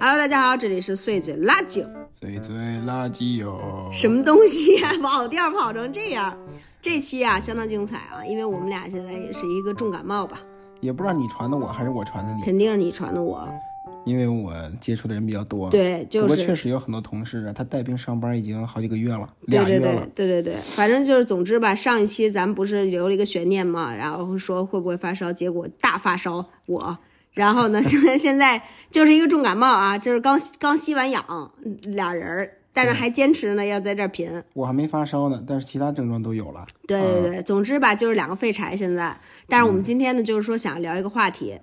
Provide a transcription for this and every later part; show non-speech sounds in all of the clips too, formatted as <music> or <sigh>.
Hello，大家好，这里是碎嘴垃圾。碎嘴垃圾哟，什么东西呀、跑调跑成这样？这期啊相当精彩啊，因为我们俩现在也是一个重感冒吧，也不知道你传的我还是我传的你，肯定是你传的我。因为我接触的人比较多。，对，就不过确实有很多同事啊，他带病上班已经好几个月了，对对对俩月了。对对对，反正就是，总之吧，上一期咱们不是留了一个悬念嘛，然后说会不会发烧，结果大发烧我，然后呢，现在现在就是一个重感冒啊，就是刚刚吸完氧，俩人儿，但是还坚持呢要在这儿贫，我还没发烧呢，但是其他症状都有了。对对对，总之吧，就是两个废柴现在。但是我们今天呢，就是说想聊一个话题，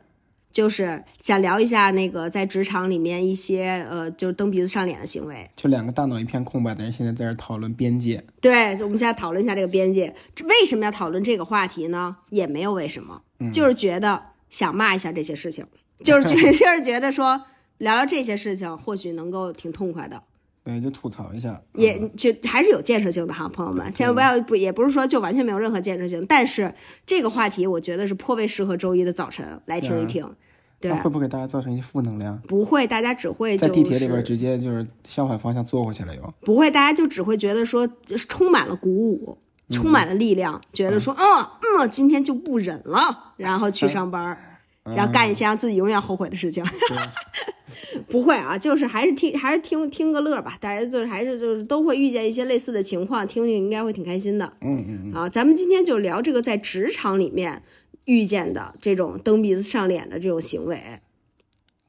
就是想聊一下那个在职场里面一些呃，就是蹬鼻子上脸的行为。就两个大脑一片空白的人，现在在这儿讨论边界。对，我们现在讨论一下这个边界。这为什么要讨论这个话题呢？也没有为什么，就是觉得想骂一下这些事情，<laughs> 就是觉就是觉得说聊聊这些事情，或许能够挺痛快的。<laughs> 对，就吐槽一下。也就还是有建设性的哈，朋友们，千万不要不也不是说就完全没有任何建设性，但是这个话题我觉得是颇为适合周一的早晨来听一听，对，会不会给大家造成一些负能量？不会，大家只会就在地铁里边是直接就是相反方向坐过去了又。不会，大家就只会觉得说充满了鼓舞，充满了力量，觉得说嗯嗯，今天就不忍了，然后去上班儿，然后干一些让自己永远后悔的事情。<laughs> 不会啊，就是还是听还是听听个乐儿吧，大家就是还是就是都会遇见一些类似的情况，听听应该会挺开心的。嗯嗯嗯，啊，咱们今天就聊这个在职场里面遇见的这种蹬鼻子上脸的这种行为。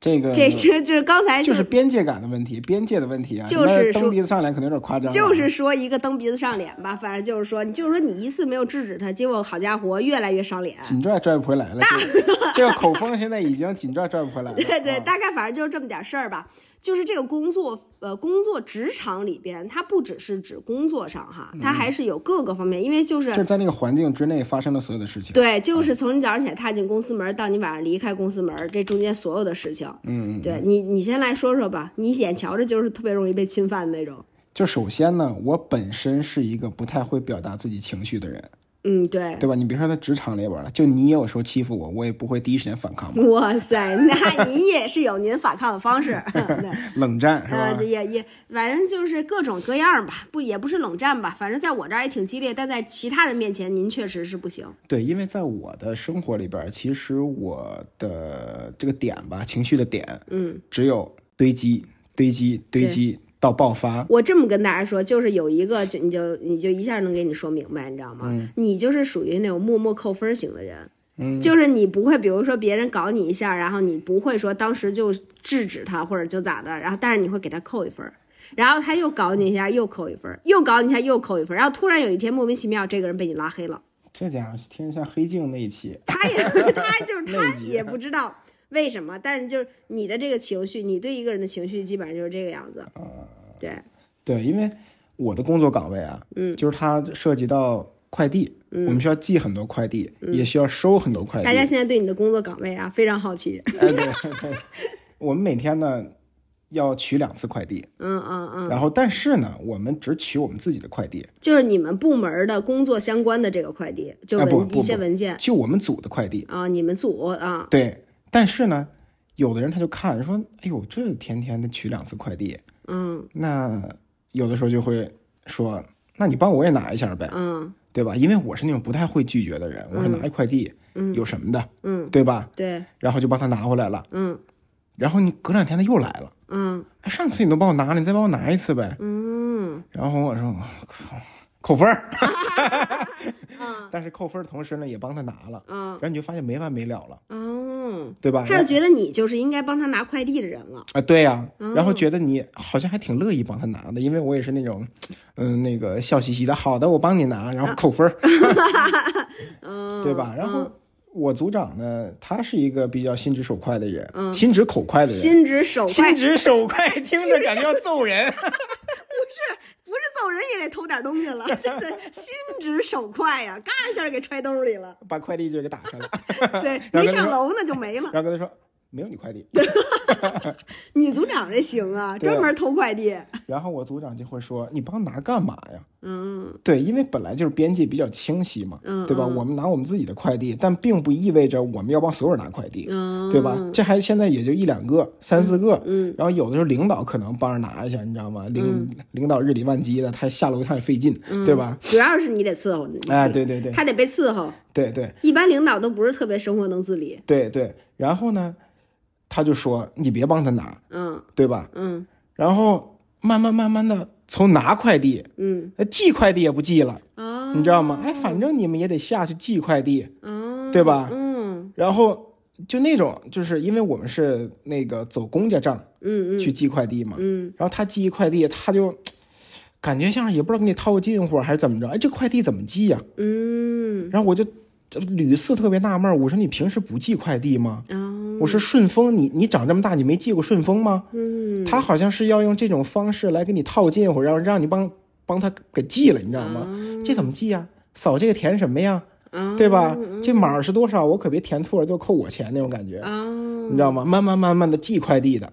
这个这这就是刚才就是边界感的问题，边界的问题啊。就是说蹬鼻子上脸可能有点夸张了。就是说一个蹬鼻子上脸吧，反正就是说，你就是说你一次没有制止他，结果好家伙越来越上脸。紧拽拽不回来了。这个这个口风现在已经紧拽拽不回来了。<laughs> 对对，啊大概反正就是这么点事儿吧。就是这个工作，呃，工作职场里边，它不只是指工作上哈，它还是有各个方面，因为就是就是在那个环境之内发生的所有的事情。对，就是从你早上起来踏进公司门到你晚上离开公司门，这中间所有的事情，嗯嗯，对你，你先来说说吧。你眼瞧着就是特别容易被侵犯的那种。就首先呢，我本身是一个不太会表达自己情绪的人，嗯，对。对吧？你别说在职场里边了，就你有时候欺负我，我也不会第一时间反抗，哇塞，那您也是有您反抗的方式，<laughs> 对，冷战是呃，吧？也也，反正就是各种各样吧，不也不是冷战吧，反正在我这儿也挺激烈，但在其他人面前，您确实是不行。对，因为在我的生活里边，其实我的这个点吧，情绪的点，嗯，只有堆积、堆积、堆积到爆发。我这么跟大家说，就是有一个，就你就你就一下能给你说明白，你知道吗？你就是属于那种默默扣分型的人。嗯，就是你不会，比如说别人搞你一下，然后你不会说当时就制止他或者就咋的，然后但是你会给他扣一分，然后他又搞你一下又扣一分，又搞你一下又扣一分，然后突然有一天莫名其妙这个人被你拉黑了，这家伙听着像黑镜那一期，他也 <laughs> 他就是 <laughs> 他也不知道为什么，但是就是你的这个情绪，你对一个人的情绪基本上就是这个样子，对，对，因为我的工作岗位啊，嗯，就是它涉及到快递，我们需要寄很多快递，也需要收很多快递。大家现在对你的工作岗位啊非常好奇，哎，对对，<laughs> 我们每天呢要取两次快递，嗯嗯嗯，然后但是呢，我们只取我们自己的快递，就是你们部门的工作相关的这个快递，就哎文、一些文件。就我们组的快递。啊，你们组啊，对，但是呢，有的人他就看说，哎呦，这天天的取两次快递，嗯。那有的时候就会说，那你帮我也拿一下呗，嗯。对吧？因为我是那种不太会拒绝的人，我说拿一快递，嗯。有什么的，嗯，对吧？对，然后就帮他拿回来了，嗯。然后你隔两天他又来了，嗯。哎，上次你都帮我拿了，你再帮我拿一次呗。嗯。然后我说，我靠，扣分儿。<laughs> 但是扣分儿的同时呢，也帮他拿了，嗯然后你就发现没完没了了，嗯，对吧？他就觉得你就是应该帮他拿快递的人了，啊，对呀、然后觉得你好像还挺乐意帮他拿的，因为我也是那种，嗯、那个笑嘻嘻的，好的，我帮你拿，然后扣分儿，<laughs> 嗯，对吧？然后我组长呢，他是一个比较心直手快的人，心直口快的人，心直手快心，直手快，听着感觉要揍人。<laughs> 偷点东西了，<laughs> 真的心直手快呀，嘎一下给揣兜里了，把快递就给打开了，对，<laughs> 没上楼呢就没了，然后跟他说：“没有你快递。<laughs> 你组长这行啊，专门偷快递。然后我组长就会说：“你帮拿干嘛呀？”嗯对，因为本来就是边界比较清晰嘛，嗯对吧？我们拿我们自己的快递，但并不意味着我们要帮所有人拿快递，嗯，对吧？这还现在也就一两个、三四个，嗯然后有的时候领导可能帮着拿一下，你知道吗？领、领导日理万机的，他下楼他也费劲，对吧？主要是你得伺候，哎，对对对他得被伺候。对对一般领导都不是特别生活能自理。对对。然后呢，他就说你别帮他拿，嗯。对吧？嗯。然后慢慢慢慢的从拿快递，嗯。呃寄快递也不寄了，啊，你知道吗？哎，反正你们也得下去寄快递，嗯，对吧？嗯。然后就那种，就是因为我们是那个走公家账嗯嗯。去寄快递嘛，嗯。然后他寄一快递，他就 <tsk> 感觉像是也不知道给你套个近乎还是怎么着，哎，这快递怎么寄呀、嗯。然后我就屡次特别纳闷，我说你平时不寄快递吗？啊我说顺丰，你你长这么大，你没寄过顺丰吗？嗯他好像是要用这种方式来给你套近乎，然后让你帮帮他给寄了，你知道吗？这怎么寄呀？扫这个填什么呀？啊对吧？这码是多少？我可别填错了，就扣我钱那种感觉。啊你知道吗？慢慢慢慢的寄快递的，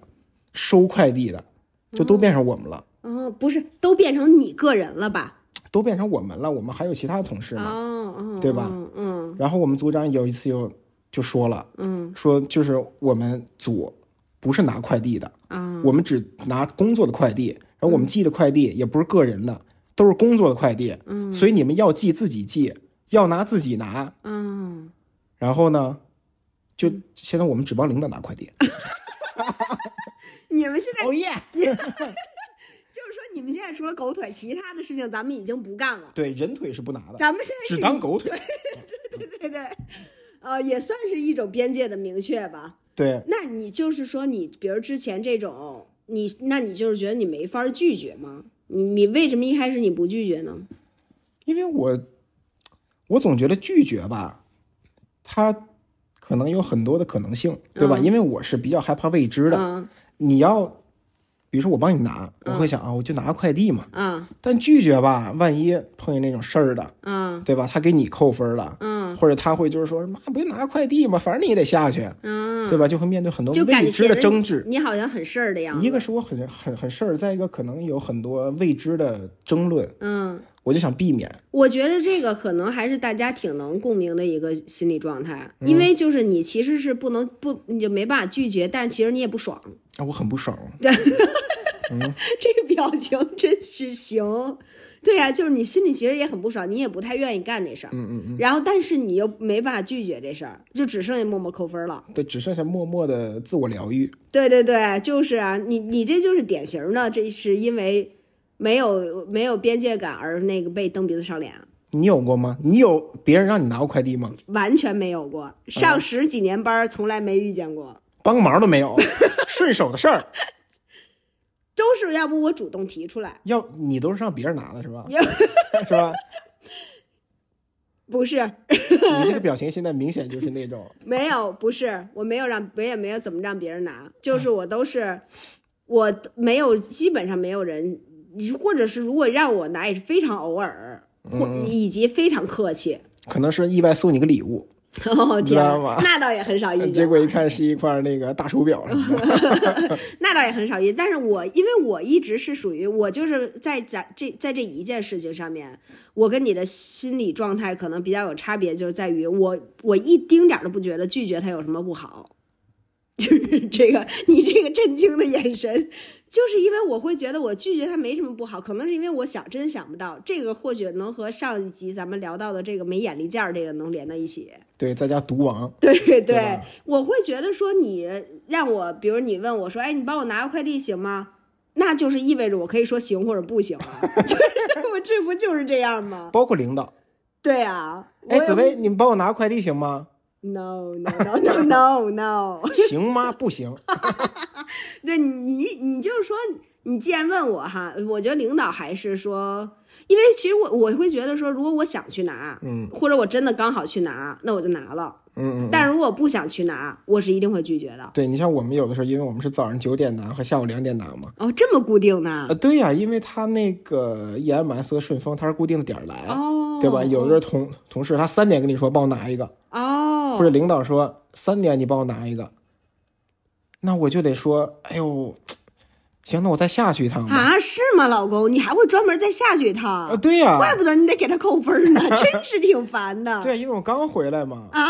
收快递的，就都变成我们了，哦，不是，都变成你个人了吧？都变成我们了。我们还有其他同事呢。哦哦，对吧嗯然后我们组长有一次又就说了，嗯说就是我们组不是拿快递的，啊我们只拿工作的快递，然后我们寄的快递也不是个人的，都是工作的快递。嗯，所以你们要寄自己寄，要拿自己拿。嗯，然后呢，就现在我们只帮领导拿快递。<laughs> 你们现在哦耶！<laughs> 就是说，你们现在除了狗腿，其他的事情咱们已经不干了。对，人腿是不拿的，咱们现在只是当狗腿。对对对对，呃，也算是一种边界的明确吧。对，那你就是说，你比如之前这种，你那你就是觉得你没法拒绝吗？你你为什么一开始你不拒绝呢？因为我我总觉得拒绝吧，它可能有很多的可能性，对吧？因为我是比较害怕未知的。嗯你要，比如说我帮你拿，我会想啊，我就拿个快递嘛。嗯但拒绝吧，万一碰见那种事儿的，嗯对吧？他给你扣分了，嗯或者他会就是说，妈不就拿个快递嘛，反正你也得下去，嗯，对吧？就会面对很多未知的争执。你好像很事儿的样子。一个是我很很很事儿，再一个可能有很多未知的争论，嗯，我就想避免。我觉得这个可能还是大家挺能共鸣的一个心理状态，嗯因为就是你其实是不能不你就没办法拒绝，但是其实你也不爽。啊，我很不爽。<laughs> 这个表情真是行。对呀、就是你心里其实也很不爽，你也不太愿意干这事儿，嗯嗯嗯，然后但是你又没办法拒绝这事儿，就只剩下默默扣分了。对，只剩下默默的自我疗愈。对对对，就是啊，你你这就是典型的，这是因为没有没有边界感而那个被蹬鼻子上脸，你有过吗？你有别人让你拿过快递吗？完全没有过。上十几年班儿从来没遇见过，帮个忙都没有，<laughs> 顺手的事儿。都是要不我主动提出来，要你都是让别人拿的是吧？要 <laughs> 是吧？<laughs> 不是你这个表情现在明显就是那种，没有，不是，我没有让，我也没有怎么让别人拿，就是我都是，我没有，基本上没有人，或者是如果让我拿也是非常偶尔，或以及非常客气。可能是意外送你个礼物，<laughs> 哦天知 <laughs> <laughs> 那倒也很少遇见。结果一看是一块那个大手表什么的。那倒也很少遇，但是我因为我一直是属于我就是在咱这在这一件事情上面，我跟你的心理状态可能比较有差别，就是在于我我一丁点儿都不觉得拒绝他有什么不好，就是这个你这个震惊的眼神，就是因为我会觉得我拒绝他没什么不好，可能是因为我想真想不到这个或许能和上一集咱们聊到的这个没眼力见儿这个能连到一起。对，在家毒王，对对对我会觉得说你让我，比如你问我说，哎，你帮我拿个快递行吗？那就是意味着我可以说行或者不行啊，<laughs> 就是我这不就是这样吗？包括领导。对啊，哎，紫薇，你帮我拿快递行吗？，no no no no no no，<laughs> 行吗？不行。<laughs> 对你你就是说，你既然问我哈，我觉得领导还是说，因为其实我我会觉得说，如果我想去拿，嗯或者我真的刚好去拿，那我就拿了。嗯嗯。但如果不想去拿，我是一定会拒绝的。对你像我们有的时候，因为我们是早上九点拿和下午两点拿嘛。哦，这么固定呢呃，？对呀、因为他那个 EMS 和顺丰，他是固定的点儿来，哦，对吧？有的时候同同事他三点跟你说帮我拿一个，哦，或者领导说三点你帮我拿一个，那我就得说，哎呦，行，那我再下去一趟吧。啊，是吗，老公？你还会专门再下去一趟？啊，对呀、怪不得你得给他扣分呢，真是挺烦的。<laughs> 对，因为我刚回来嘛。啊，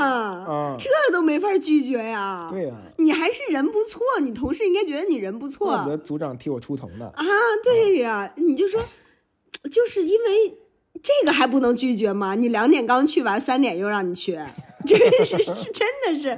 啊，这都没法拒绝呀。对呀、你还是人不错，你同事应该觉得你人不错怪不得组长替我出头呢。啊。对呀，你就说，就是因为这个还不能拒绝吗？你两点刚去完，三点又让你去，<laughs> 真是是真的是。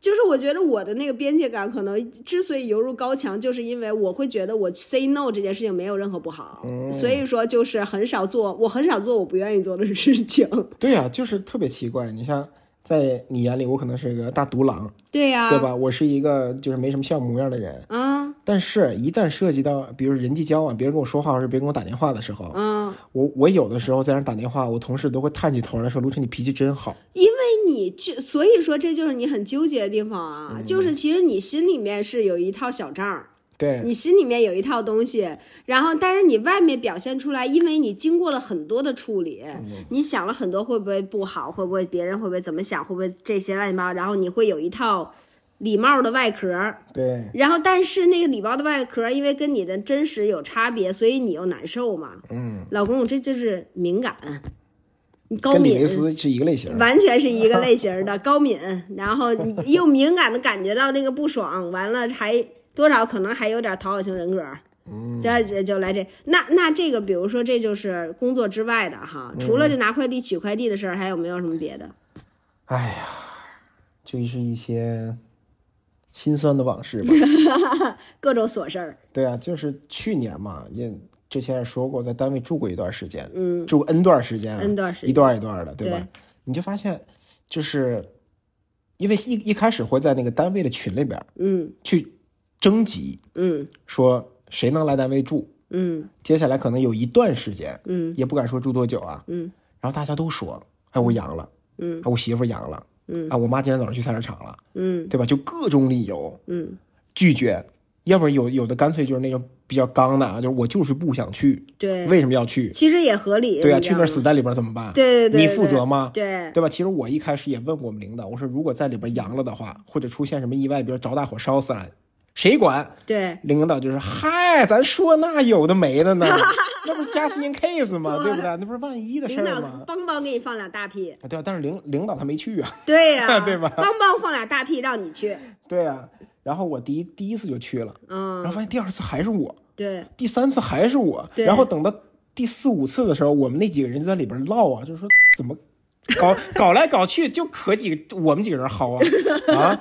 就是我觉得我的那个边界感可能之所以犹如高墙，就是因为我会觉得我 say no 这件事情没有任何不好，所以说就是很少做，我很少做我不愿意做的事情。对呀、就是特别奇怪。你像在你眼里，我可能是一个大独狼，对呀、对吧？我是一个就是没什么像模样的人。啊，但是，一旦涉及到比如人际交往，别人跟我说话或者别人跟我打电话的时候，嗯，我我有的时候在那打电话，我同事都会探起头来说：“卢晨，你脾气真好。因为你这，所以说这就是你很纠结的地方啊，就是其实你心里面是有一套小账儿。”对，你心里面有一套东西，然后但是你外面表现出来，因为你经过了很多的处理，你想了很多会不会不好，会不会别人会不会怎么想，会不会这些乱七八糟，然后你会有一套礼貌的外壳，对，然后但是那个礼貌的外壳，因为跟你的真实有差别，所以你又难受嘛。嗯，老公，这就是敏感，你高跟李敏维斯是一个类型。完全是一个类型的高敏，然后你又敏感的感觉到那个不爽，完了还多少可能还有点讨好型人格，嗯，这这就来这那那这个，比如说这就是工作之外的哈，除了这拿快递取快递的事儿，还有没有什么别的？哎呀，就是一些心酸的往事吧。<laughs> 各种琐事儿，对啊，就是去年嘛，也之前也说过，在单位住过一段时间，嗯，住 N 段时间啊 N 段时间一段一段的，对吧？对你就发现，就是因为一一开始会在那个单位的群里边嗯去征集，嗯。说谁能来单位住，嗯。接下来可能有一段时间，嗯。也不敢说住多久啊，嗯，然后大家都说，哎，我阳了，嗯。啊，我媳妇阳了，嗯，啊，我妈今天早上去菜市场了，嗯。对吧？就各种理由嗯，拒绝，要不然有有的干脆就是那种比较刚的啊，就是我就是不想去，对，为什么要去？其实也合理，对啊，去那儿死在里边怎么办？对对对，你负责吗？对，对吧？其实我一开始也问过我们领导，我说如果在里边阳了的话，或者出现什么意外，比如着大火烧死了，谁管？对。领导就是嗨，咱说那有的没的呢，<laughs> 那不是 just in case 吗？对。不对？那不是万一的事领导儿吗？邦邦给你放俩大屁，啊对啊，但是领领导他没去啊，对呀、<laughs> 对吧？邦邦放俩大屁让你去，对啊。然后我第一第一次就去了，嗯。然，后发现第二次还是我，对，第三次还是我，对。然后等到第四五次的时候，我们那几个人就在里边唠啊，就是说怎么搞 <laughs> 搞来搞去就可几个我们几个人薅啊。啊，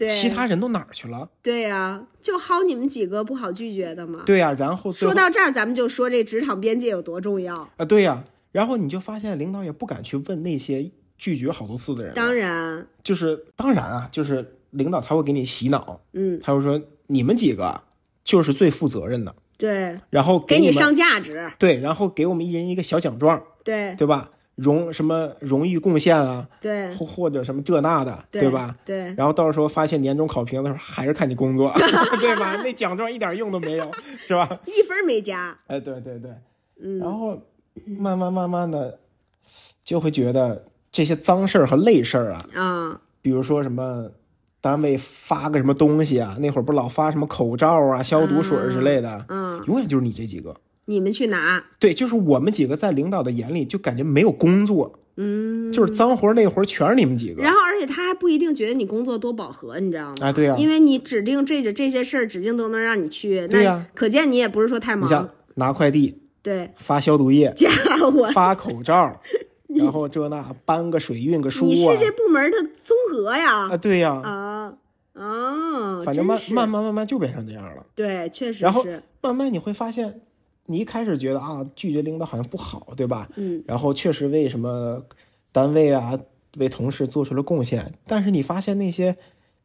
对，其他人都哪儿去了？对呀、就薅你们几个不好拒绝的嘛。对呀、然后后说到这儿，咱们就说这职场边界有多重要。啊，对呀、然后你就发现领导也不敢去问那些拒绝好多次的人，当然，就是当然啊，就是领导他会给你洗脑，嗯，他会说你们几个就是最负责任的，对，然后你给你上价值，对，然后给我们一人一个小奖状，对对吧？荣什么荣誉贡献啊，对或或者什么这那的，对吧？对，然后到时候发现年终考评的时候，还是看你工作，<laughs> 对吧？那奖状一点用都没有，是吧？一分没加。哎，对对对，嗯然后慢慢慢慢的就会觉得这些脏事儿和累事儿啊，啊，比如说什么单位发个什么东西啊，那会儿不老发什么口罩啊、消毒水之类的，嗯，永远就是你这几个。你们去拿，对，就是我们几个在领导的眼里就感觉没有工作，嗯，就是脏活儿累活儿全是你们几个。然后而且他还不一定觉得你工作多饱和，你知道吗？啊，对呀、因为你指定这这些事儿，指定都能让你去，那对呀可见你也不是说太忙。拿快递、对，发消毒液、家伙，发口罩，<laughs> 然后这那搬个水运个书你是啊，这部门的综合呀啊，对呀、啊啊！反正慢慢慢慢慢就变成这样了。对，确实然后是，慢慢你会发现，你一开始觉得啊，拒绝领导好像不好，对吧？嗯，然后确实为什么单位啊，为同事做出了贡献，但是你发现那些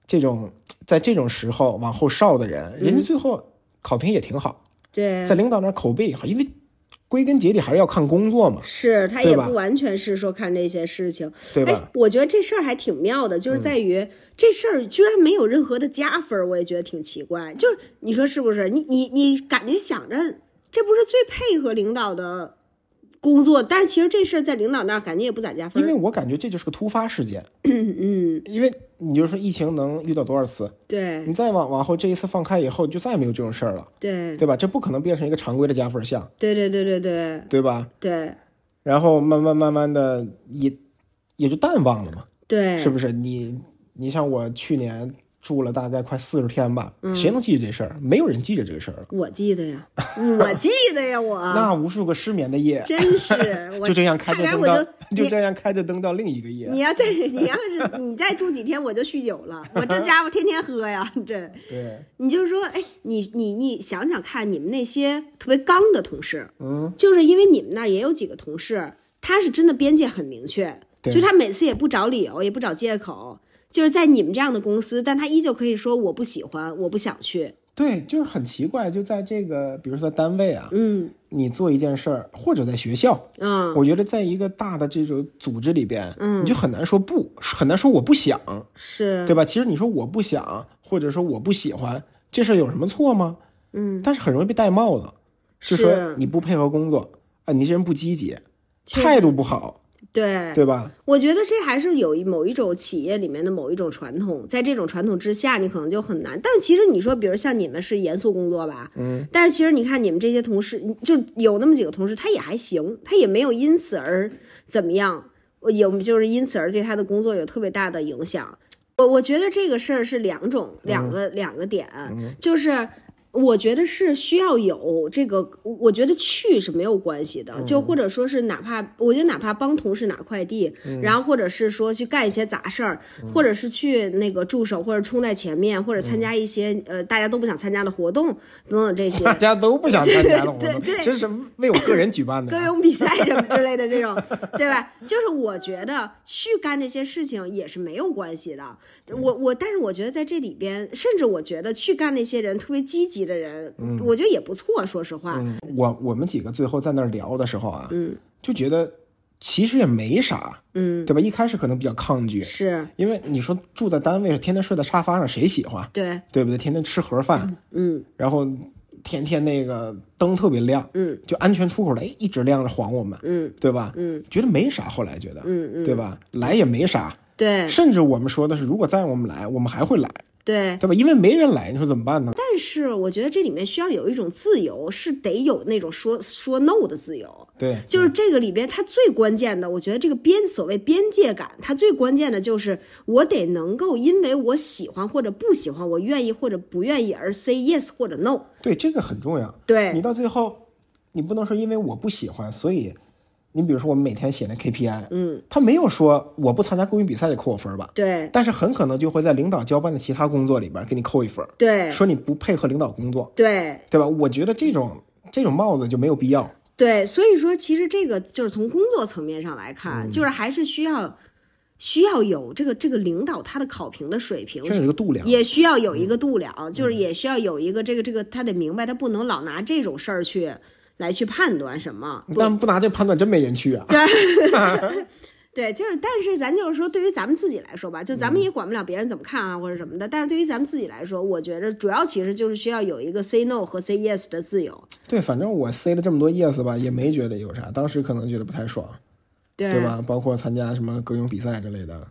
这种在这种时候往后哨的人，人家最后考评也挺好，对，在领导那儿口碑也好，因为归根结底还是要看工作嘛，是他也不完全是说看这些事情，哎对吧？，嗯我觉得这事儿还挺妙的，就是在于、这事儿居然没有任何的加分儿，我也觉得挺奇怪。就是你说是不是？你你你感觉想着这不是最配合领导的工作，但是其实这事儿在领导那儿感觉也不咋加分。因为我感觉这就是个突发事件，<clears throat> 嗯，因为你就说疫情能遇到多少次，对你再往往后这一次放开以后，就再也没有这种事儿了，对对吧？这不可能变成一个常规的加分项，对对对对对对吧？对然后慢慢慢慢的也也就淡忘了嘛，对，是不是？你你像我去年住了大概快四十天吧，谁能记着这事儿？没有人记着这个事儿了。我记得呀，我记得呀，我 <laughs> 那无数个失眠的夜，真是 <laughs> 我就这样开着灯到就，<laughs> 就这样开着灯到另一个夜。你要再你要是你再住几天，我就酗酒了。我这家伙天天喝呀，这对，你就说，哎，你你你想想看，你们那些特别刚的同事，嗯，就是因为你们那儿也有几个同事，他是真的边界很明确，对就他每次也不找理由，也不找借口，就是在你们这样的公司，但他依旧可以说我不喜欢，我不想去。对，就是很奇怪，就在这个，比如说在单位啊，嗯你做一件事儿，或者在学校，嗯，我觉得在一个大的这种组织里边，嗯，你就很难说不，很难说我不想，是，对吧？其实你说我不想，或者说我不喜欢，这事儿有什么错吗？嗯，但是很容易被戴帽子，就是说你不配合工作啊，你这人不积极，态度不好，对，对吧？我觉得这还是有一某一种企业里面的某一种传统，在这种传统之下，你可能就很难。但是其实你说，比如像你们是严肃工作吧，嗯，但是其实你看你们这些同事，就有那么几个同事，他也还行，他也没有因此而怎么样，有就是因此而对他的工作有特别大的影响。我我觉得这个事儿是两种两个、两个点，就是。我觉得是需要有这个，我觉得去是没有关系的，就或者说是哪怕我觉得哪怕帮同事拿快递，然后或者是说去干一些杂事儿，或者是去那个助手或者冲在前面，或者参加一些呃大家都不想参加的活动等等这些 <laughs> 大家都不想参加的活动，对对这是为我个人举办的啊。歌咏比赛什么之类的这种，<laughs> 对吧？就是我觉得去干这些事情也是没有关系的。我我，但是我觉得在这里边，甚至我觉得去干那些人特别积极的人，我觉得也不错。说实话，嗯，我我们几个最后在那儿聊的时候啊，嗯，就觉得其实也没啥，嗯，对吧？一开始可能比较抗拒，是因为你说住在单位，天天睡在沙发上，谁喜欢？对，对不对？天天吃盒饭，嗯然后天天那个灯特别亮，嗯，就安全出口的，哎，一直亮着晃我们，嗯对吧？嗯，觉得没啥，后来觉得，嗯嗯，对吧？来也没啥，对甚至我们说的是，如果再让我们来，我们还会来，对。对吧？因为没人来，你说怎么办呢？但是我觉得这里面需要有一种自由，是得有那种说说 no 的自由。对，就是这个里边，它最关键的，我觉得这个边所谓边界感，它最关键的就是我得能够因为我喜欢或者不喜欢，我愿意或者不愿意而 say yes 或者 no。对，这个很重要。对你到最后，你不能说因为我不喜欢，所以你比如说我们每天写那 KPI，嗯，他没有说我不参加公益比赛就扣我分儿吧，对但是很可能就会在领导交办的其他工作里边儿给你扣一分儿，对说你不配合领导工作，对对吧？我觉得这种这种帽子就没有必要。对，所以说其实这个就是从工作层面上来看，就是还是需要需要有这个这个领导他的考评的水平这是一个度量。也需要有一个度量，就是也需要有一个这个这个，他得明白，他不能老拿这种事儿去来去判断什么。但不拿这判断，真没人去啊！<laughs> <laughs> 对，就是，但是咱就是说，对于咱们自己来说吧，就咱们也管不了别人怎么看啊，或者什么的。但是对于咱们自己来说，我觉得主要其实就是需要有一个 say no 和 say yes 的自由。对，反正我 say 了这么多 yes 吧，也没觉得有啥，当时可能觉得不太爽，对对吧？包括参加什么歌咏比赛之类的，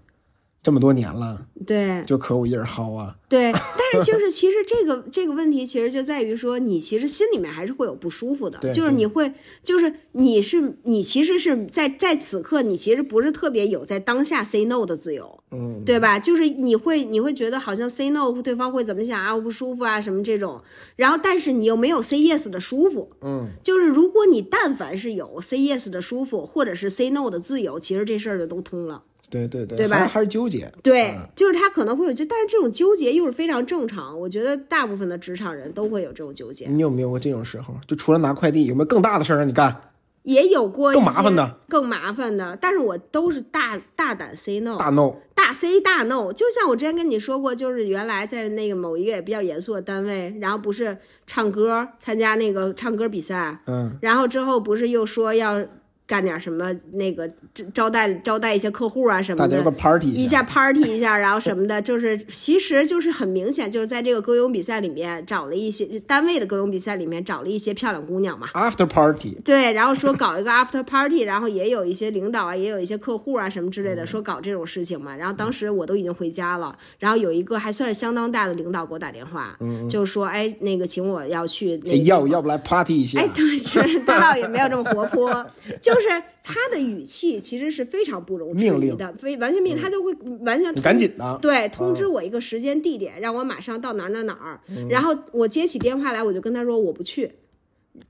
这么多年了，对就可我一人薅啊。对，但是就是其实这个这个问题，其实就在于说，你其实心里面还是会有不舒服的，对就是你会，就是你是你其实是在在此刻，你其实不是特别有在当下 say no 的自由，嗯，对吧？就是你会你会觉得好像 say no 对方会怎么想啊，我不舒服啊什么这种，然后但是你又没有 say yes 的舒服，嗯，就是如果你但凡是有 say yes 的舒服，或者是 say no 的自由，其实这事儿就都通了。对对对，对吧还是纠结。对嗯，就是他可能会有这，但是这种纠结又是非常正常。我觉得大部分的职场人都会有这种纠结，你有没有过这种时候？就除了拿快递，有没有更大的事儿让你干？也有过更麻烦的更麻烦的，但是我都是大大胆 say no，大 no，大 say 大 no。就像我之前跟你说过，就是原来在那个某一个也比较严肃的单位，然后不是唱歌参加那个唱歌比赛，嗯，然后之后不是又说要干点什么那个招招待招待一些客户啊什么的大家有个。party 一下 party 一下，然后什么的，就是其实就是很明显，就是在这个歌咏比赛里面找了一些单位的歌咏比赛里面找了一些漂亮姑娘嘛，after party，对，然后说搞一个 after party，然后也有一些领导啊，也有一些客户啊什么之类的，说搞这种事情嘛。然后当时我都已经回家了，然后有一个还算是相当大的领导给我打电话，就说哎，那个请我要去那哎个要要不来 party 一下？哎，对，是，他倒也没有这么活泼，<laughs> 就是他的语气其实是非常不容置命令疑的，非完全命令，他就会完全赶紧的。对，通知我一个时间地点，让我马上到哪儿哪儿哪儿。然后我接起电话来，我就跟他说我不去。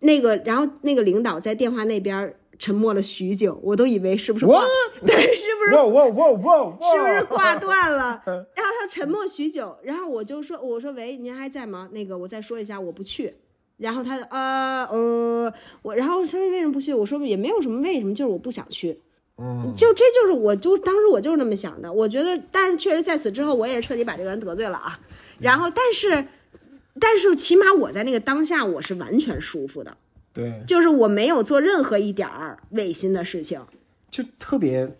那个，然后那个领导在电话那边沉默了许久，我都以为是不是挂 What？<laughs> 对，是不是！是不是挂断了？<laughs> 然后他沉默许久，然后我就说：“我说喂，您还在吗？那个我再说一下，我不去。”然后他呃呃，我然后他说为什么不去？我说也没有什么为什么，就是我不想去。嗯，就这就是我就当时我就是那么想的。我觉得，但是确实在此之后，我也是彻底把这个人得罪了啊。然后，但是，但是起码我在那个当下我是完全舒服的，对，就是我没有做任何一点儿违心的事情。就特别，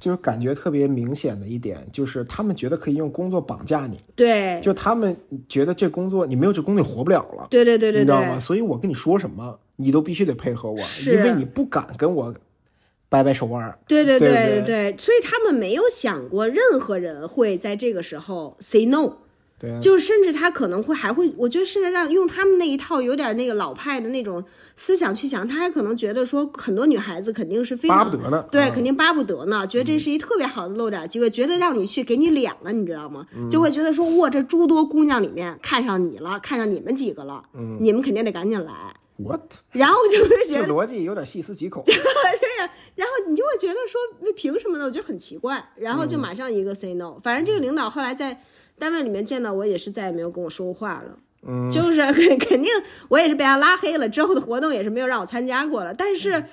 就是感觉特别明显的一点，就是他们觉得可以用工作绑架你，对，就他们觉得这工作你没有这工作你活不了了，对对对对你知道吗？对，所以我跟你说什么，你都必须得配合我，因为你不敢跟我掰掰手腕对对对。对对，所以他们没有想过任何人会在这个时候 say no。对啊，就甚至他可能会还会，我觉得甚至让用他们那一套有点那个老派的那种思想去想，他还可能觉得说很多女孩子肯定是非常巴不得呢。对，啊肯定巴不得呢，觉得这是一特别好的露点机会，觉得让你去给你脸了，你知道吗？嗯就会觉得说哇，这诸多姑娘里面看上你了，看上你们几个了，嗯你们肯定得赶紧来。What？然后就会觉得，这逻辑有点细思极恐。<laughs> 对呀然后你就会觉得说，那凭什么呢？我觉得很奇怪。然后就马上一个 say no。反正这个领导后来在单位里面见到我，也是再也没有跟我说过话了。嗯，就是 <laughs> 肯肯定我也是被他拉黑了，之后的活动也是没有让我参加过了。但是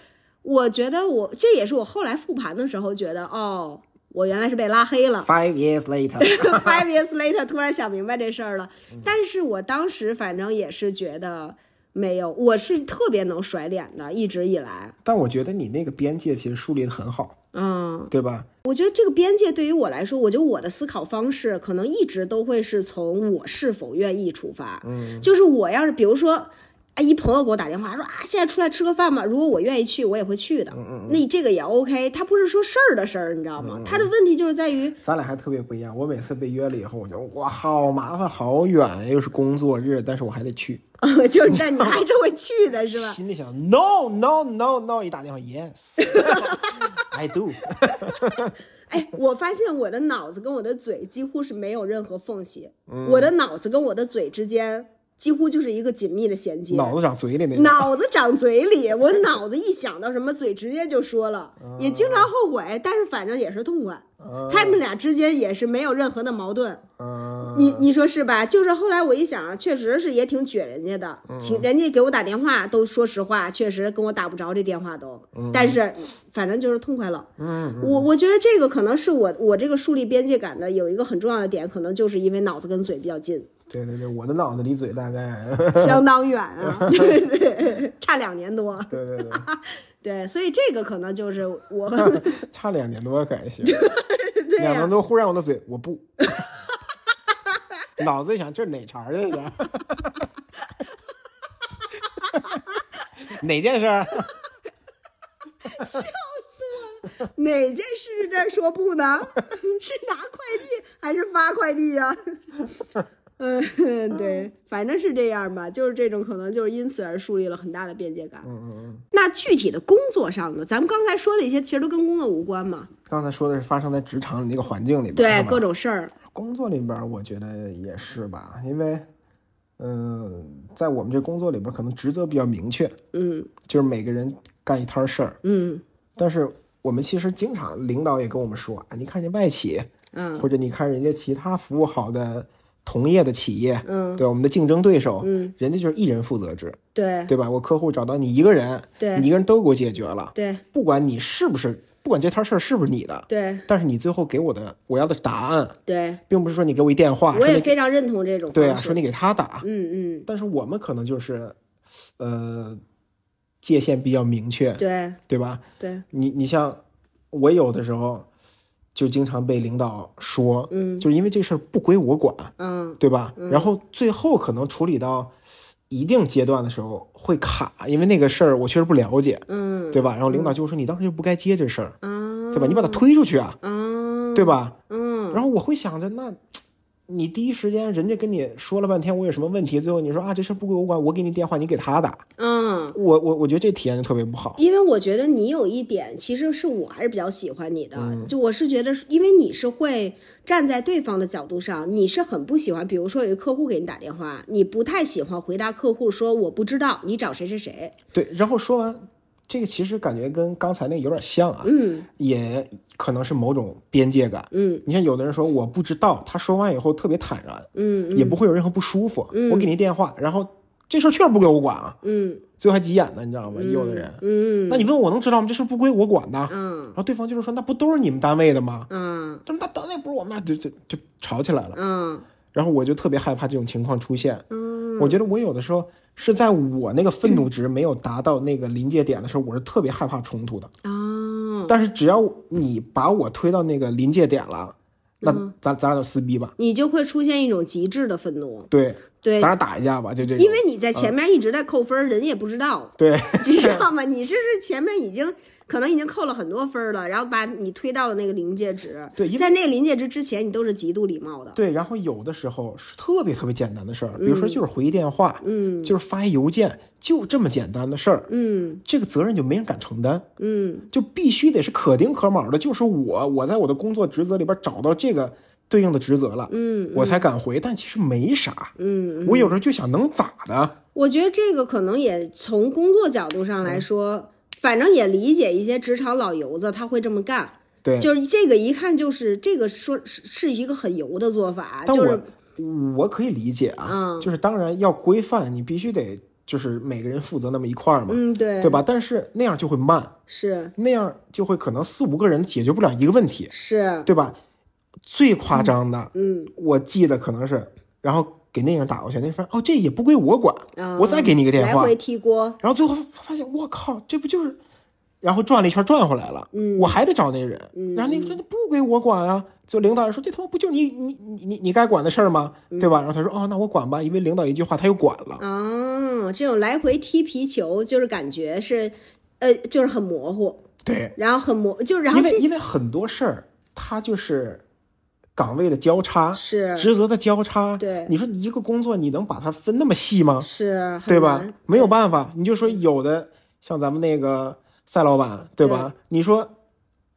我觉得我这也是我后来复盘的时候觉得，哦，我原来是被拉黑了。Five years later，Five <laughs> years later，突然想明白这事儿了。但是我当时反正也是觉得没有，我是特别能甩脸的，一直以来。但我觉得你那个边界其实树立的很好，嗯，对吧？我觉得这个边界对于我来说，我觉得我的思考方式可能一直都会是从我是否愿意出发。嗯，就是我要是比如说。啊，一朋友给我打电话说啊，现在出来吃个饭吧。如果我愿意去，我也会去的。那这个也 OK，他不是说事儿的事儿，你知道吗？他的问题就是在于，咱俩还特别不一样。我每次被约了以后，我就哇，好麻烦，好远，又是工作日，但是我还得去。就是但你还是会去的是吧？<laughs> 心里想，no no no no，一打电话，yes，I <laughs> do。<laughs> 哎，我发现我的脑子跟我的嘴几乎是没有任何缝隙，我的脑子跟我的嘴之间几乎就是一个紧密的衔接。脑子长嘴里。脑子长嘴里，我脑子一想到什么，嘴直接就说了，也经常后悔，但是反正也是痛快。他们俩之间也是没有任何的矛盾，嗯，你你说是吧？就是后来我一想啊，确实是也挺撅人家的，挺人家给我打电话都说实话，确实跟我打不着这电话都，但是反正就是痛快了。嗯，我我觉得这个可能是我我这个树立边界感的有一个很重要的点，可能就是因为脑子跟嘴比较近，对对对，我的脑子离嘴大概，<laughs> 相当远啊，<laughs> 对对，差两年多。对对对，<laughs> 对，所以这个可能就是我差两年多可还行。两年多忽然我的嘴，我不。脑子一想，这是哪茬儿这是？哪件事儿？笑死我了！哪件事这儿说不呢？是拿快递还是发快递呀、嗯，对，反正是这样吧，就是这种可能就是因此而树立了很大的边界感。嗯嗯嗯。那具体的工作上呢，咱们刚才说的一些其实都跟工作无关嘛，刚才说的是发生在职场里那个环境里边，对各种事儿，工作里边，我觉得也是吧，因为，嗯、在我们这工作里边，可能职责比较明确，嗯就是每个人干一摊事儿。嗯但是我们其实经常领导也跟我们说，啊，你看人外企，嗯或者你看人家其他服务好的同业的企业，嗯。对我们的竞争对手，嗯，人家就是一人负责制，对。对吧？我客户找到你一个人，对。你一个人都给我解决了，对。不管你是不是，不管这摊事儿是不是你的，对。但是你最后给我的我要的答案，对，并不是说你给我一电话，我也非常认同这种对啊，说你给他打，嗯嗯。但是我们可能就是，呃，界限比较明确，对。对吧？对，你你像我有的时候就经常被领导说，嗯就是因为这事儿不归我管，嗯对吧？然后最后可能处理到一定阶段的时候会卡，因为那个事儿我确实不了解，嗯对吧？然后领导就说你当时就不该接这事儿，啊对吧？你把他推出去啊，嗯对吧？嗯然后我会想着，那你第一时间人家跟你说了半天我有什么问题，最后你说啊这事儿不归我管，我给你电话，你给他打，嗯。我我我觉得这体验就特别不好。因为我觉得你有一点，其实是我还是比较喜欢你的，嗯就我是觉得，因为你是会站在对方的角度上，你是很不喜欢，比如说有一个客户给你打电话，你不太喜欢回答客户说我不知道，你找谁谁谁，对，然后说完这个，其实感觉跟刚才那个有点像啊，嗯也可能是某种边界感。嗯你像有的人说我不知道，他说完以后特别坦然，嗯也不会有任何不舒服。我给您电话，然后这事儿确实不归我管啊，嗯最后还急眼呢，你知道吗？有的人，嗯那你问我能知道吗？这事儿不归我管的。嗯然后对方就是说，那不都是你们单位的吗？嗯这那单位不是我们那，就就就吵起来了。嗯然后我就特别害怕这种情况出现。嗯，我觉得我有的时候是在我那个愤怒值没有达到那个临界点的时候，我是特别害怕冲突的。哦，但是只要你把我推到那个临界点了，那嗯咱咱俩就撕逼吧，你就会出现一种极致的愤怒，对，对咱，俩打一架吧，就这。因为你在前面一直在扣分儿，人家也不知道。对你知道吗？你这是前面已经可能已经扣了很多分了，然后把你推到了那个临界值。对在那个临界值之前，你都是极度礼貌的。对，然后有的时候是特别特别简单的事儿，比如说就是回一电话，嗯就是发一邮件，就这么简单的事儿，嗯这个责任就没人敢承担，嗯就必须得是可丁可卯的，就是我，我在我的工作职责里边找到这个对应的职责了，嗯我才敢回。但其实没啥，嗯，我有时候就想能咋的？我觉得这个可能也从工作角度上来说，反正也理解一些职场老油子他会这么干。对，就是这个一看就是这个说是是一个很油的做法，但我就是我可以理解啊，嗯就是当然要规范，你必须得就是每个人负责那么一块儿嘛，嗯对对吧？但是那样就会慢，是那样就会可能四五个人解决不了一个问题，是对吧？最夸张的，嗯我记得可能是，然后给那个人打过去，那人发现哦，这也不归我管，啊，我再给你个电话，来回踢锅，然后最后发现我靠，这不就是，然后转了一圈转回来了，嗯我还得找那人，嗯然后那个人不归我管啊，就领导说这他妈不就你你你你你该管的事儿吗？嗯对吧？然后他说哦，那我管吧，因为领导一句话他又管了，哦，这种来回踢皮球，就是感觉是，呃，就是很模糊，对，然后很模，就是然后因为因为很多事儿他就是岗位的交叉，是职责的交叉，对你说一个工作你能把它分那么细吗？是，对吧？没有办法，你就说有的像咱们那个赛老板，对吧？你说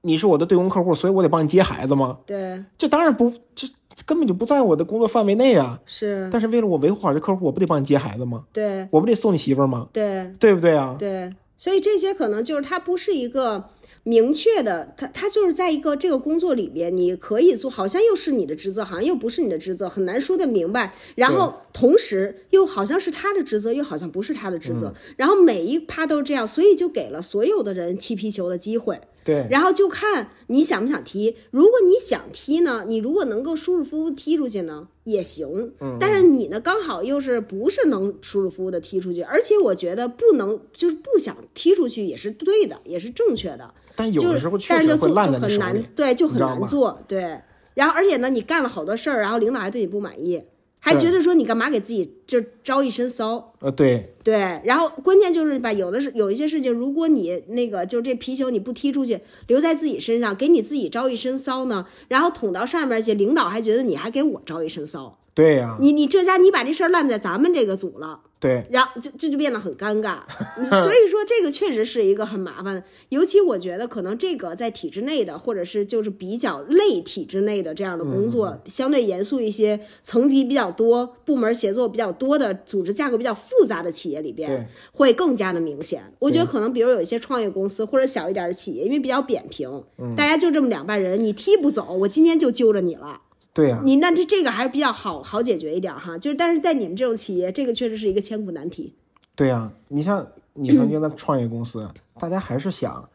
你是我的对公客户，所以我得帮你接孩子吗？对，这当然不，这根本就不在我的工作范围内啊。是，但是为了我维护好这客户，我不得帮你接孩子吗？对我不得送你媳妇儿吗？对对不对啊？对，所以这些可能就是它不是一个。明确的，他他就是在一个这个工作里边，你可以做，好像又是你的职责，好像又不是你的职责，很难说的明白。然后同时又好像是他的职责，又好像不是他的职责。然后每一趴都是这样，所以就给了所有的人踢皮球的机会。对，然后就看你想不想踢。如果你想踢呢，你如果能够舒舒服服踢出去呢，也行。但是你呢，刚好又是不是能舒舒服服的踢出去，而且我觉得不能就是不想踢出去也是对的，也是正确的。但有就是的时候确实会烂就很难对，就很难做，对。然后而且呢，你干了好多事儿，然后领导还对你不满意，还觉得说你干嘛给自己就招一身骚。呃，对，对，然后关键就是吧，有的是有一些事情，如果你那个就这皮球你不踢出去，留在自己身上，给你自己招一身骚呢，然后捅到上面去，领导还觉得你还给我招一身骚，对呀、你你这家你把这事儿烂在咱们这个组了。对，然后这这就变得很尴尬，<laughs> 所以说这个确实是一个很麻烦的，尤其我觉得可能这个在体制内的，或者是就是比较类体制内的这样的工作，相对严肃一些，层级比较多，部门协作比较多的，组织架构比较复杂的企业里对。边，会更加的明显。我觉得可能比如有一些创业公司或者小一点的企业，因为比较扁平，大家就这么两半人，你踢不走，我今天就揪着你了。对呀、你那这这个还是比较好好解决一点哈，就是但是在你们这种企业，这个确实是一个千古难题。对呀、你像你曾经的创业公司，大家还是想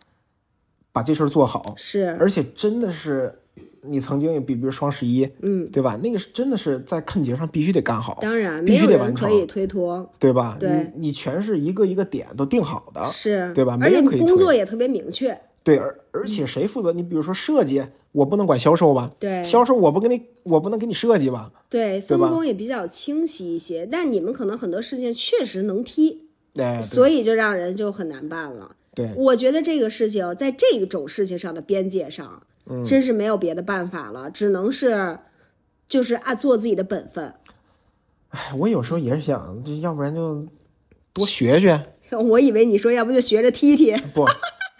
把这事儿做好，是，而且真的是你曾经也比比如双十一，嗯，对吧？那个是真的是在看节上必须得干好，当然必须得完成。可以推脱，对吧？对。你你全是一个一个点都定好的，是，对吧？没人可以推。工作也特别明确，对，而而且谁负责？你比如说设计，我不能管销售吧？对销售我不给你，我不能给你设计吧？对，分工也比较清晰一些。但是你们可能很多事情确实能踢，哎，对所以就让人就很难办了。对，我觉得这个事情在这种事情上的边界上，嗯真是没有别的办法了，只能是就是按做自己的本分。哎，我有时候也是想，这要不然就多学学。<laughs> 我以为你说要不就学着踢踢，不，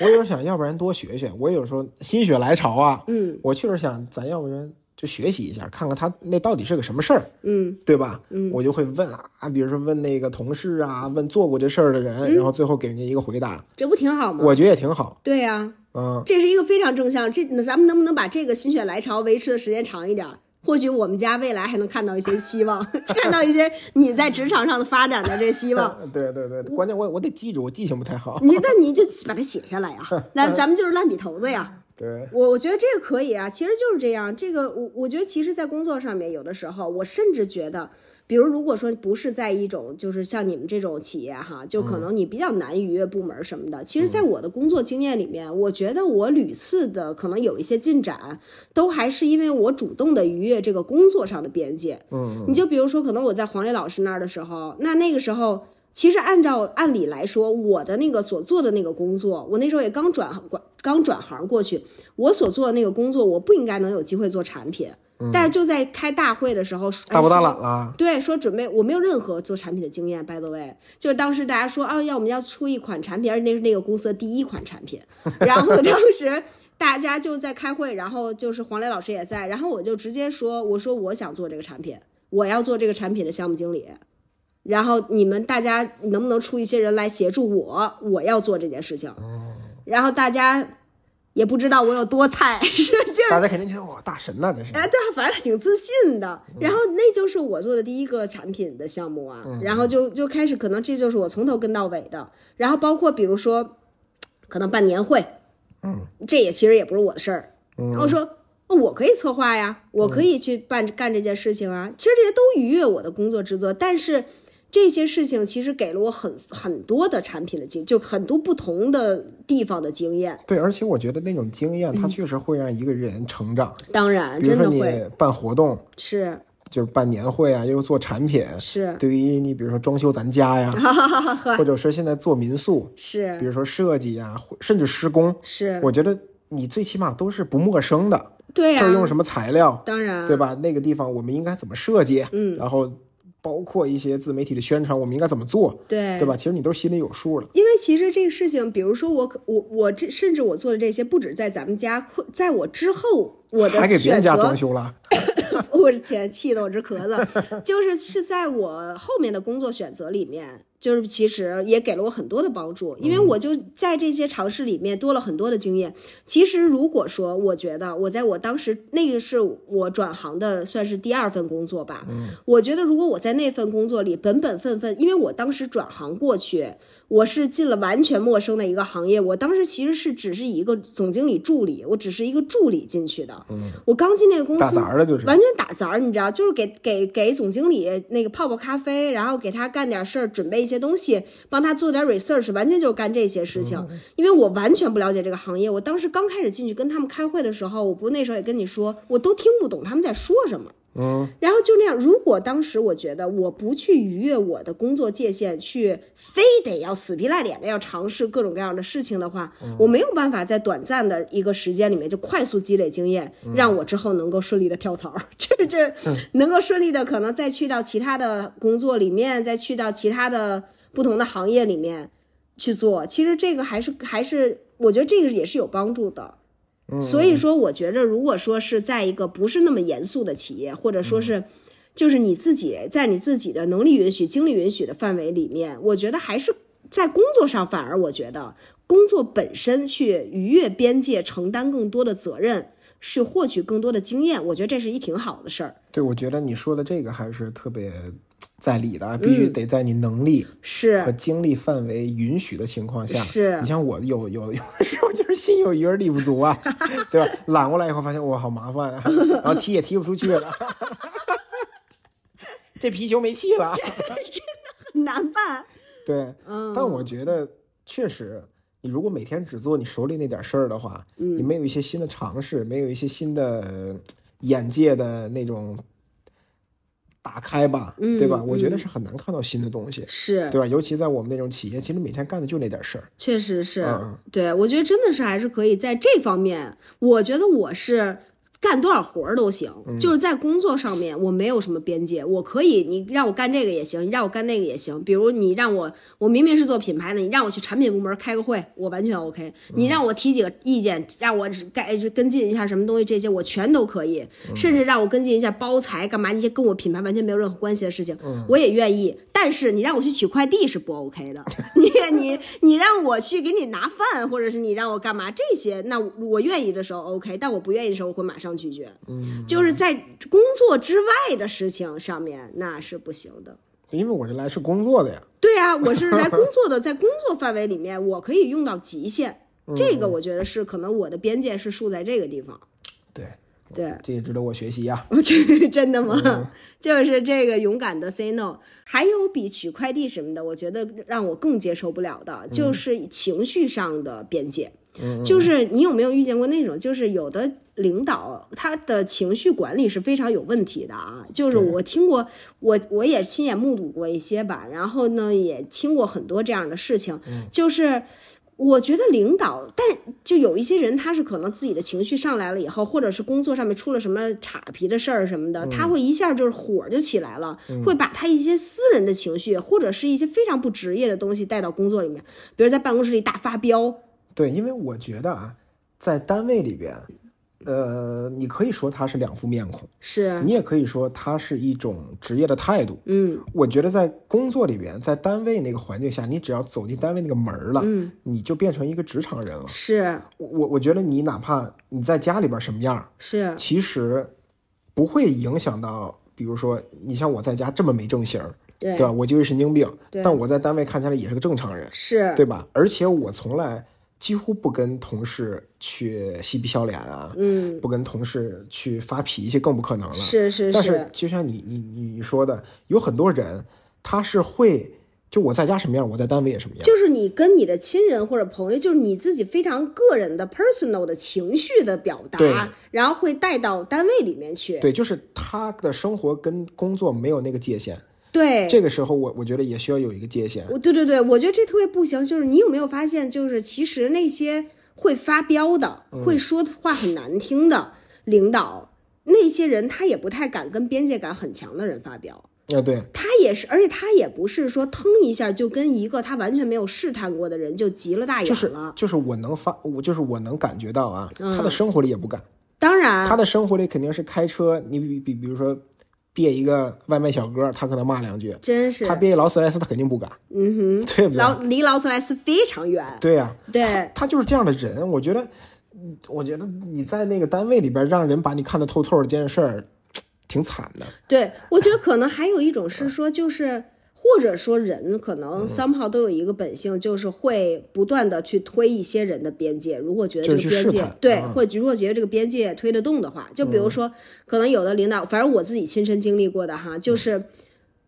我有时候想要不然多学学。我有时候心血来潮啊，嗯我确实想，咱要不然就学习一下，看看他那到底是个什么事儿，嗯对吧？嗯，我就会问啊，比如说问那个同事啊，问做过这事儿的人，然后最后给人家一个回答，这不挺好吗？我觉得也挺好。对呀、嗯，这是一个非常正向。这那咱们能不能把这个心血来潮维持的时间长一点儿？或许我们家未来还能看到一些希望，看到一些你在职场上的发展的这希望。<laughs> 对对对，关键我我得记住，我记性不太好。你那你就把它写下来呀、<laughs> 那咱们就是烂笔头子呀。对，我我觉得这个可以啊，其实就是这样。这个我我觉得其实，在工作上面，有的时候我甚至觉得，比如如果说不是在一种就是像你们这种企业哈，就可能你比较难逾越部门什么的。其实，在我的工作经验里面，我觉得我屡次的可能有一些进展，都还是因为我主动的逾越这个工作上的边界。嗯，你就比如说，可能我在黄磊老师那儿的时候，那那个时候。其实按照按理来说，我的那个所做的那个工作，我那时候也刚转刚转行过去，我所做的那个工作，我不应该能有机会做产品。但是就在开大会的时候，嗯大不大说揽了。对，说准备，我没有任何做产品的经验。By the way，就是当时大家说啊，要我们要出一款产品，而且那是那个公司的第一款产品。<laughs> 然后当时大家就在开会，然后就是黄磊老师也在，然后我就直接说，我说我想做这个产品，我要做这个产品的项目经理。然后你们大家能不能出一些人来协助我？我要做这件事情。然后大家也不知道我有多菜，<laughs> 是就是大家肯定觉得我，大神呐、这是。哎，对，反正挺自信的。然后那就是我做的第一个产品的项目啊，然后就就开始，可能这就是我从头跟到尾的。然后包括比如说，可能办年会，嗯，这也其实也不是我的事儿。然后说。哦我可以策划呀，我可以去办干这件事情啊。其实这些都逾越我的工作职责，但是这些事情其实给了我很很多的产品的经，就很多不同的地方的经验。对，而且我觉得那种经验，它确实会让一个人成长。当然，比如说你真的会办活动，是就是办年会啊，又做产品，是对于你比如说装修咱家呀，<laughs> 或者是现在做民宿，是比如说设计呀，或甚至施工，是，我觉得你最起码都是不陌生的。对呀、这儿用什么材料，当然，对吧？那个地方我们应该怎么设计？嗯，然后包括一些自媒体的宣传，我们应该怎么做，对对吧？其实你都心里有数了。因为其实这个事情，比如说我可我我这甚至我做的这些，不止在咱们家，会在我之后我的还给别选人家装择，修了，<laughs> 我的天，气得我直咳嗽。就是是在我后面的工作选择里面，就是其实也给了我很多的帮助，因为我就在这些尝试里面多了很多的经验。其实如果说我觉得我在我当时那个是我转行的算是第二份工作吧，我觉得如果我在那份工作里本本分分，因为我当时转行过去。我是进了完全陌生的一个行业，我当时其实是只是一个总经理助理，我只是一个助理进去的。我刚进那个公司，打杂的就是完全打杂儿，你知道，就是给给给总经理那个泡泡咖啡，然后给他干点事儿，准备一些东西，帮他做点 research，完全就是干这些事情。因为我完全不了解这个行业，我当时刚开始进去跟他们开会的时候，我不那时候也跟你说，我都听不懂他们在说什么。嗯，然后就那样，如果当时我觉得我不去逾越我的工作界限，去非得要死皮赖脸的要尝试各种各样的事情的话，我没有办法在短暂的一个时间里面就快速积累经验，让我之后能够顺利的跳槽，<laughs> 这这能够顺利的可能再去到其他的工作里面，再去到其他的不同的行业里面去做。其实这个还是还是，我觉得这个也是有帮助的。所以说，我觉着如果说是在一个不是那么严肃的企业，或者说是，就是你自己在你自己的能力允许、精力允许的范围里面，我觉得还是在工作上，反而我觉得工作本身去逾越边界，承担更多的责任，是获取更多的经验，我觉得这是一挺好的事儿。对，我觉得你说的这个还是特别在理的，必须得在你能力是和精力范围允许的情况下。是你像我有有有的时候就是心有余而力不足啊，<laughs> 对吧？揽过来以后发现哇好麻烦啊，<laughs> 然后踢也踢不出去了，<laughs> 这皮球没气了。真的很难办。对，嗯，但我觉得确实，你如果每天只做你手里那点事儿的话，嗯你没有一些新的尝试，没有一些新的呃眼界的那种打开吧，对吧？嗯我觉得是很难看到新的东西，是对吧？尤其在我们那种企业，其实每天干的就那点事儿。确实是，嗯对我觉得真的是还是可以在这方面，我觉得我是干多少活儿都行，嗯就是在工作上面我没有什么边界，我可以你让我干这个也行，你让我干那个也行。比如你让我，我明明是做品牌的，你让我去产品部门开个会，我完全 OK。你让我提几个意见，让我只该跟进一下什么东西，这些我全都可以，甚至让我跟进一下包材干嘛那些跟我品牌完全没有任何关系的事情，我也愿意。但是你让我去取快递是不 OK 的，<laughs> 你你你让我去给你拿饭，或者是你让我干嘛这些，那我愿意的时候 OK，但我不愿意的时候我会马上拒绝。嗯，就是在工作之外的事情上面那是不行的。因为我是来是工作的呀，对啊，我是来工作的，在工作范围里面，我可以用到极限。这个我觉得是可能我的边界是竖在这个地方。对，对，这也值得我学习呀。<laughs> 这真的吗？<laughs> 就是这个勇敢的 say no。还有比取快递什么的，我觉得让我更接受不了的，就是情绪上的边界。就是你有没有遇见过那种，就是有的领导他的情绪管理是非常有问题的啊。就是我听过，我我也亲眼目睹过一些吧，然后呢也听过很多这样的事情，就是。我觉得领导，但就有一些人，他是可能自己的情绪上来了以后，或者是工作上面出了什么岔皮的事儿什么的，他会一下就是火就起来了，会把他一些私人的情绪或者是一些非常不职业的东西带到工作里面，比如在办公室里大发飙。对，因为我觉得啊，在单位里边，呃，你可以说它是两副面孔，是，你也可以说它是一种职业的态度。嗯我觉得在工作里边，在单位那个环境下，你只要走进单位那个门儿了，嗯，你就变成一个职场人了。是我我我觉得你哪怕你在家里边什么样，是，其实不会影响到，比如说你像我在家这么没正形儿，对对吧？我就是神经病，对但我在单位看起来也是个正常人，是，对吧？而且我从来几乎不跟同事去嬉皮笑脸啊，嗯，不跟同事去发脾气，更不可能了。是是是但是就像你你你你说的，有很多人他是会，就我在家什么样，我在单位也什么样。就是你跟你的亲人或者朋友，就是你自己非常个人的 personal 的情绪的表达，然后会带到单位里面去。对，就是他的生活跟工作没有那个界限。对，这个时候我我觉得也需要有一个界限。我对对对，我觉得这特别不行。就是你有没有发现，就是其实那些会发飙的、嗯会说话很难听的领导，那些人他也不太敢跟边界感很强的人发飙。啊，对，他也是，而且他也不是说腾一下就跟一个他完全没有试探过的人就急了大眼就是了。就是我能发，我就是我能感觉到啊，嗯他的生活里也不敢，当然，他的生活里肯定是开车，你比比比如说别一个外卖小哥，他可能骂两句，真是他，别一劳斯莱斯，他肯定不敢，嗯哼 <laughs> 对不对，劳对？离劳斯莱斯非常远。对呀、对，他就是这样的人，我觉得，嗯我觉得你在那个单位里边让人把你看得透透的这件事儿，<tsk> 挺惨的。对，我觉得可能还有一种是说，就是或者说人可嗯能 somehow 都有一个本性，就是会不断的去推一些人的边界。如果觉得这个边界对，啊或者如果觉得这个边界推得动的话，就比如说，可能有的领导，反正我自己亲身经历过的哈，就是。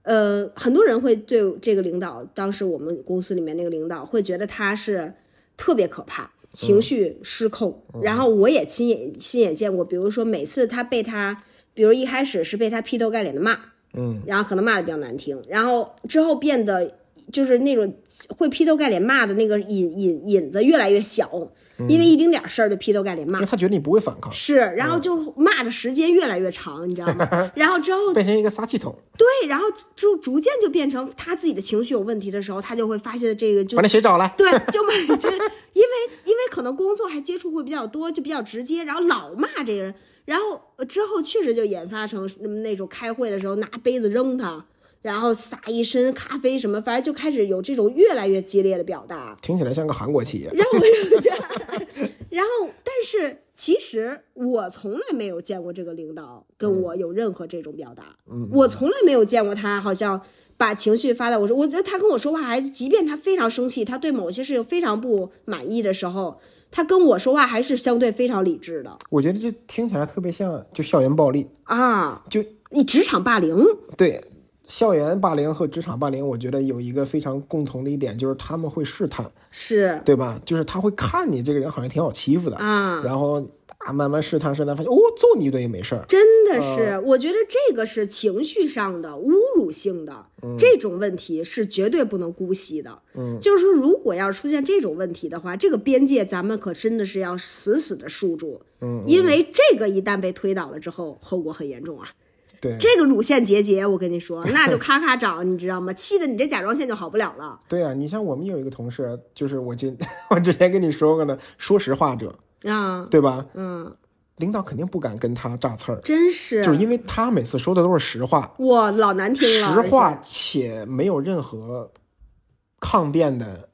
呃，很多人会对这个领导，当时我们公司里面那个领导会觉得他是特别可怕，情绪失控。然后我也亲眼亲眼见过，比如说每次他被他，比如一开始是被他劈头盖脸的骂，嗯，然后可能骂的比较难听，然后之后变得就是那种会劈头盖脸骂的那个引引引子越来越小，因为一丁点儿事儿就劈头盖脸骂因为。他觉得你不会反抗，是，然后就骂的时间越来越长，你知道吗？<laughs> 然后之后变成一个撒气筒，对，然后逐逐渐就变成他自己的情绪有问题的时候，他就会发现这个就把那谁找来？对，<laughs> 就每就因为因为可能工作还接触会比较多，就比较直接，然后老骂这个人，然后呃之后确实就演发成那种开会的时候拿杯子扔他，然后撒一身咖啡什么，反正就开始有这种越来越激烈的表达。听起来像个韩国企业。然后我就，<laughs> 然后但是其实我从来没有见过这个领导跟我有任何这种表达，我从来没有见过他好像把情绪发到我说，我觉得他跟我说话还，即便他非常生气，他对某些事情非常不满意的时候，他跟我说话还是相对非常理智的我觉得这听起来特别像就校园暴力，啊。就你职场霸凌，对校园霸凌和职场霸凌，我觉得有一个非常共同的一点，就是他们会试探，是对吧？就是他会看你这个人好像挺好欺负的，啊，然后啊慢慢试探试探，发现哦揍你一顿也没事儿，真的是，我觉得这个是情绪上的侮辱性的、这种问题是绝对不能姑息的。嗯，就是说，如果要是出现这种问题的话，这个边界咱们可真的是要死死的束住。嗯，因为这个一旦被推倒了之后，后果很严重啊。对这个乳腺结节，我跟你说，那就咔咔长，你知道吗？气得你这甲状腺就好不了了对啊，你像我们有一个同事，就是我今 <laughs> 我之前跟你说过的，说实话者，啊。对吧？嗯，领导肯定不敢跟他炸刺儿，真是，就是因为他每次说的都是实话，哇，老难听了，实话且。且没有任何抗辩的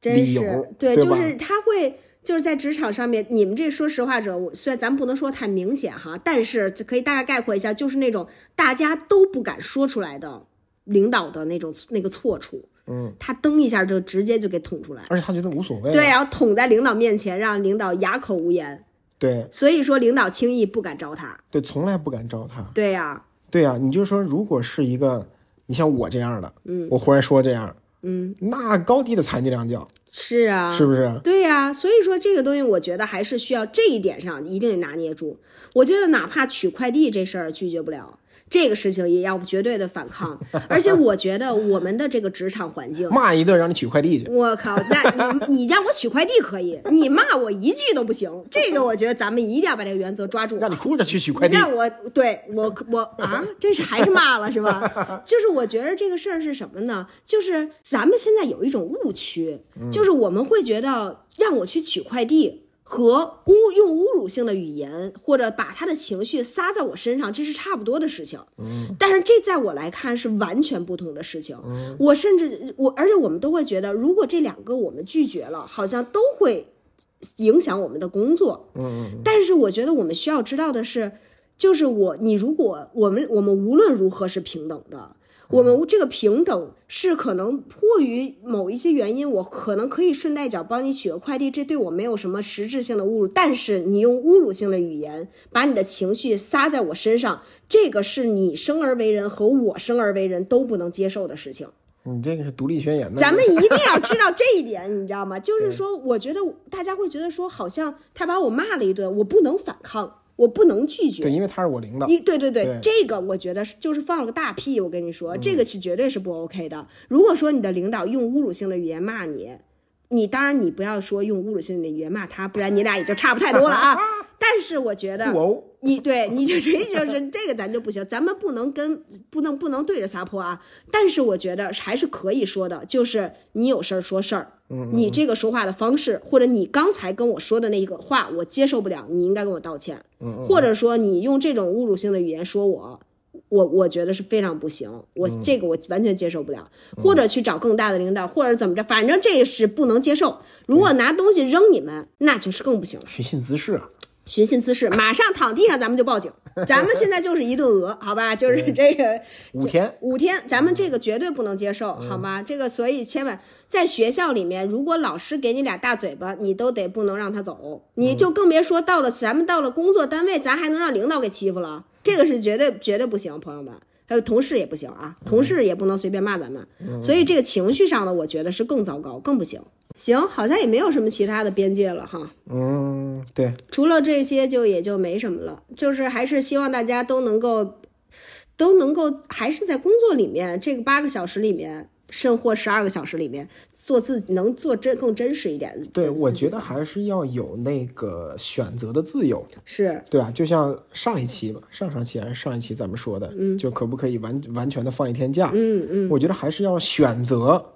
真是。对，对就是他会就是在职场上面，你们这说实话者，我虽然咱不能说太明显哈，但是可以大概概括一下，就是那种大家都不敢说出来的领导的那种那个错处，嗯，他蹬一下就直接就给捅出来，而且他觉得无所谓。对，然后捅在领导面前，让领导哑口无言，对所以说领导轻易不敢招他。对，从来不敢招他。对呀、对呀、你就说，如果是一个你像我这样的，嗯，我忽然说这样，嗯，那高低的残疾两脚，是啊，是不是？对呀、所以说这个东西，我觉得还是需要这一点上一定得拿捏住。我觉得哪怕取快递这事儿拒绝不了，这个事情也要绝对的反抗。而且我觉得我们的这个职场环境，<laughs> 骂一顿让你取快递去，我靠，那你你让我取快递可以，你骂我一句都不行。这个我觉得咱们一定要把这个原则抓住。让你哭着去取快递。让我对我我啊，这是还是骂了是吧？<laughs> 就是我觉得这个事儿是什么呢？就是咱们现在有一种误区，就是我们会觉得让我去取快递。和侮用侮辱性的语言，或者把他的情绪撒在我身上，这是差不多的事情。嗯，但是这在我来看是完全不同的事情。嗯，我甚至我，而且我们都会觉得，如果这两个我们拒绝了，好像都会影响我们的工作。嗯但是我觉得我们需要知道的是，就是我你如果我们我们无论如何是平等的，我们这个平等是可能迫于某一些原因，我可能可以顺带脚帮你取个快递，这对我没有什么实质性的侮辱。但是你用侮辱性的语言把你的情绪撒在我身上，这个是你生而为人和我生而为人都不能接受的事情。你这个是独立宣言的，咱们一定要知道这一点，你知道吗？就是说，我觉得大家会觉得说，好像他把我骂了一顿，我不能反抗，我不能拒绝。对，因为他是我领导。一对对对，对这个我觉得是就是放了个大屁，我跟你嗯说，这个是绝对是不 OK 的。如果说你的领导用侮辱性的语言骂你，你当然你不要说用侮辱性的语言骂他，不然你俩也就差不太多了啊。<laughs> 但是我觉得，你对你就 <laughs> 这就是这个咱就不行，咱们不能跟不能不能对着撒泼啊。但是我觉得还是可以说的，就是你有事儿说事儿，你这个说话的方式，或者你刚才跟我说的那个话我接受不了，你应该跟我道歉，或者说你用这种侮辱性的语言说我。我我觉得是非常不行，我这个我完全接受不了，或者去找更大的领导，或者怎么着，反正这是不能接受。如果拿东西扔你们，那就是更不行了。寻衅滋事啊！寻衅滋事，马上躺地上，咱们就报警。咱们现在就是一顿讹，好吧？就是这个五天，五天，咱们这个绝对不能接受，好吗？这个所以千万在学校里面，如果老师给你俩大嘴巴，你都得不能让他走，你就更别说到了咱们到了工作单位，咱还能让领导给欺负了，这个是绝对绝对不行，朋友们。还有同事也不行啊，同事也不能随便骂咱们，所以这个情绪上的，我觉得是更糟糕，更不行。行，好像也没有什么其他的边界了哈。嗯，对，除了这些，就也就没什么了。就是还是希望大家都能够，都能够，还是在工作里面这个八个小时里面，甚或十二个小时里面，做自己能做真更真实一点的。对，我觉得还是要有那个选择的自由，是对吧？就像上一期吧，上上期还是上一期咱们说的，嗯，就可不可以完完全的放一天假？嗯嗯我觉得还是要选择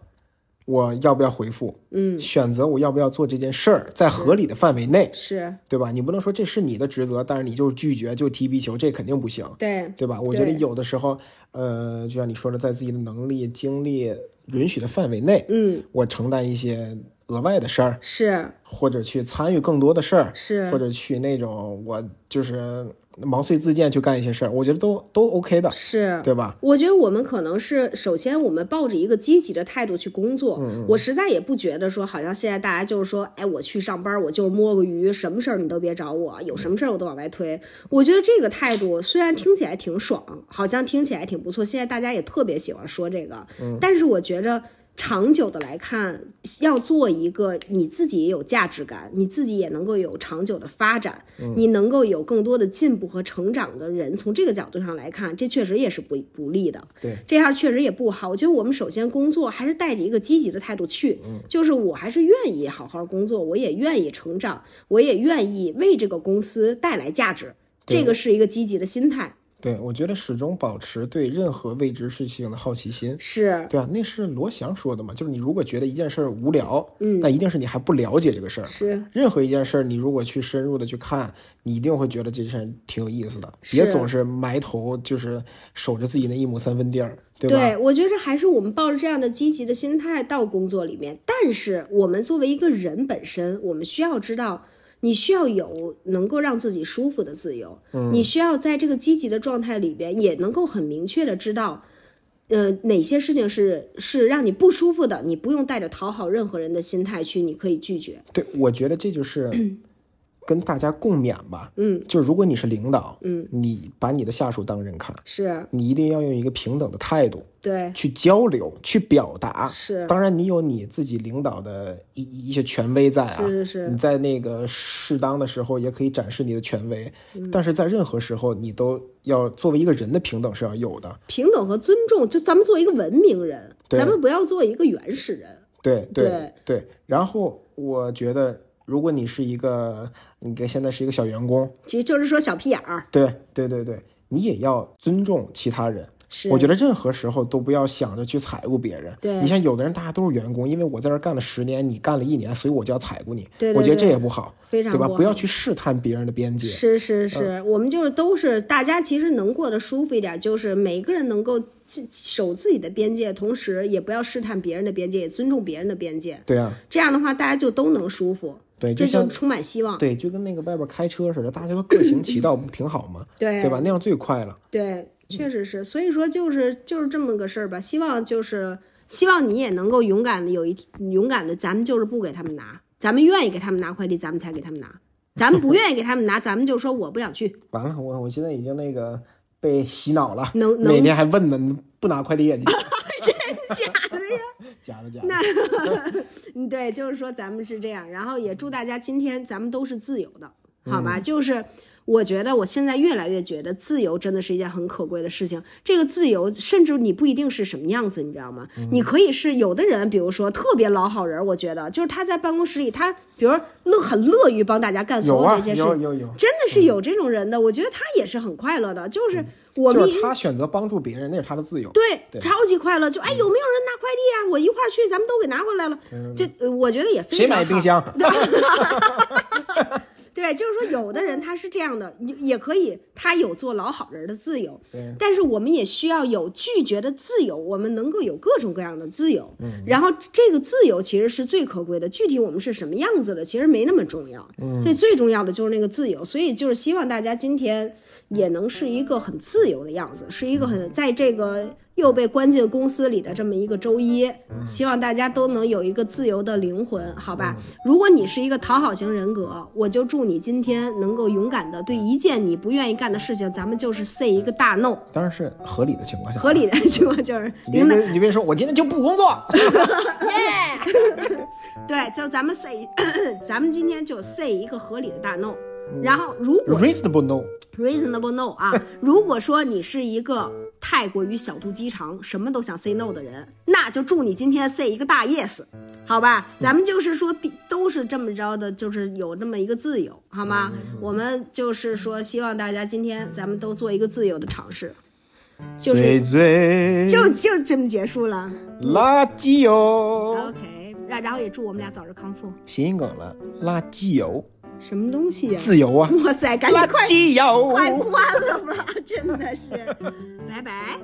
我要不要回复，嗯，选择我要不要做这件事儿，在合理的范围内，是，对吧？你不能说这是你的职责，但是你就拒绝就踢皮球，这肯定不行，对。对吧？我觉得有的时候，呃，就像你说的，在自己的能力、精力允许的范围内，嗯。我承担一些额外的事儿，是。或者去参与更多的事儿，是。或者去那种我就是毛遂自荐去干一些事儿，我觉得都都 OK 的，是对吧？我觉得我们可能是首先我们抱着一个积极的态度去工作，我实在也不觉得说好像现在大家就是说，哎，我去上班我就摸个鱼，什么事儿你都别找我，有什么事儿我都往外推。我觉得这个态度虽然听起来挺爽，好像听起来挺不错，现在大家也特别喜欢说这个，但是我觉着。长久的来看，要做一个你自己也有价值感，你自己也能够有长久的发展，你能够有更多的进步和成长的人，从这个角度上来看，这确实也是不不利的。对，这样确实也不好。我觉得我们首先工作还是带着一个积极的态度去，就是我还是愿意好好工作，我也愿意成长，我也愿意为这个公司带来价值，这个是一个积极的心态。对，我觉得始终保持对任何未知事情的好奇心，是对啊，那是罗翔说的嘛，就是你如果觉得一件事儿无聊，嗯，那一定是你还不了解这个事儿。是，任何一件事儿，你如果去深入的去看，你一定会觉得这事儿挺有意思的。别总是埋头就是守着自己那一亩三分地儿，对吧？对，我觉得还是我们抱着这样的积极的心态到工作里面，但是我们作为一个人本身，我们需要知道。你需要有能够让自己舒服的自由，你需要在这个积极的状态里边，也能够很明确的知道，呃，哪些事情是是让你不舒服的，你不用带着讨好任何人的心态去，你可以拒绝。对，我觉得这就是 <clears throat> 跟大家共勉吧。嗯，就是如果你是领导，嗯，你把你的下属当人看，是你一定要用一个平等的态度。对，去交流，去表达。是，当然你有你自己领导的一一些权威在啊。是是是。你在那个适当的时候也可以展示你的权威，但是在任何时候你都要作为一个人的平等是要有的。平等和尊重，就咱们做一个文明人，咱们不要做一个原始人。对对对。然后我觉得，如果你是一个，你现在是一个小员工，其实就是说小屁眼儿。对对对对，你也要尊重其他人。我觉得任何时候都不要想着去踩过别人。对，你像有的人，大家都是员工，因为我在这干了十年，你干了一年，所以我就要踩过你。对，我觉得这也不好，非常对吧？不要去试探别人的边界。是是是，我们就是都是大家，其实能过得舒服一点，就是每个人能够守自己的边界，同时也不要试探别人的边界，也尊重别人的边界。对啊，这样的话大家就都能舒服。对，这就充满希望。对，就跟那个外边开车似的，大家都各行其道，不挺好吗？对，对吧？那样最快了。对。确实是，所以说就是就是这么个事儿吧。希望就是希望你也能够勇敢的有一勇敢的，咱们就是不给他们拿，咱们愿意给他们拿快递，咱们才给他们拿。咱们不愿意给他们拿，咱们就说我不想去。<laughs> 完了，我我现在已经那个被洗脑了，能每天还问呢，不拿快递也 <laughs> 真假的呀？<laughs> 假的假的。那嗯，对，就是说咱们是这样，然后也祝大家今天咱们都是自由的，好吧？就是。我觉得我现在越来越觉得自由真的是一件很可贵的事情。这个自由，甚至你不一定是什么样子，你知道吗？你可以是有的人，比如说特别老好人，我觉得就是他在办公室里，他比如乐很乐于帮大家干所有这些事，有有有，真的是有这种人的。我觉得他也是很快乐的，就是我们他选择帮助别人，那是他的自由，对，超级快乐。就哎，有没有人拿快递啊？我一块儿去，咱们都给拿回来了。就我觉得也非常谁买冰箱？<laughs> <laughs> 对，就是说，有的人他是这样的，也可以，他有做老好人的自由。但是我们也需要有拒绝的自由，我们能够有各种各样的自由。嗯。然后这个自由其实是最可贵的，具体我们是什么样子的，其实没那么重要。嗯。所以最重要的就是那个自由。所以就是希望大家今天也能是一个很自由的样子，是一个很在这个。又被关进公司里的这么一个周一，希望大家都能有一个自由的灵魂，好吧？如果你是一个讨好型人格，我就祝你今天能够勇敢的对一件你不愿意干的事情，咱们就是 say 一个大 no。当然是合理的情况下，合理的情况就是你别你别说，我今天就不工作。<laughs> 耶，<laughs> 对，就咱们 say，<coughs> 咱们今天就 say 一个合理的大 no。然后如果 reasonable no，reasonable no 啊，<laughs> 如果说你是一个。太过于小肚鸡肠，什么都想 say no 的人，那就祝你今天 say 一个大 yes，好吧？咱们就是说，都是这么着的，就是有这么一个自由，好吗？我们就是说，希望大家今天咱们都做一个自由的尝试，就是就就这么结束了。垃圾油，OK，然然后也祝我们俩早日康复。谐音梗了，垃圾油。什么东西呀？自由啊！哇塞，赶紧快快关了吧！真的是，拜拜。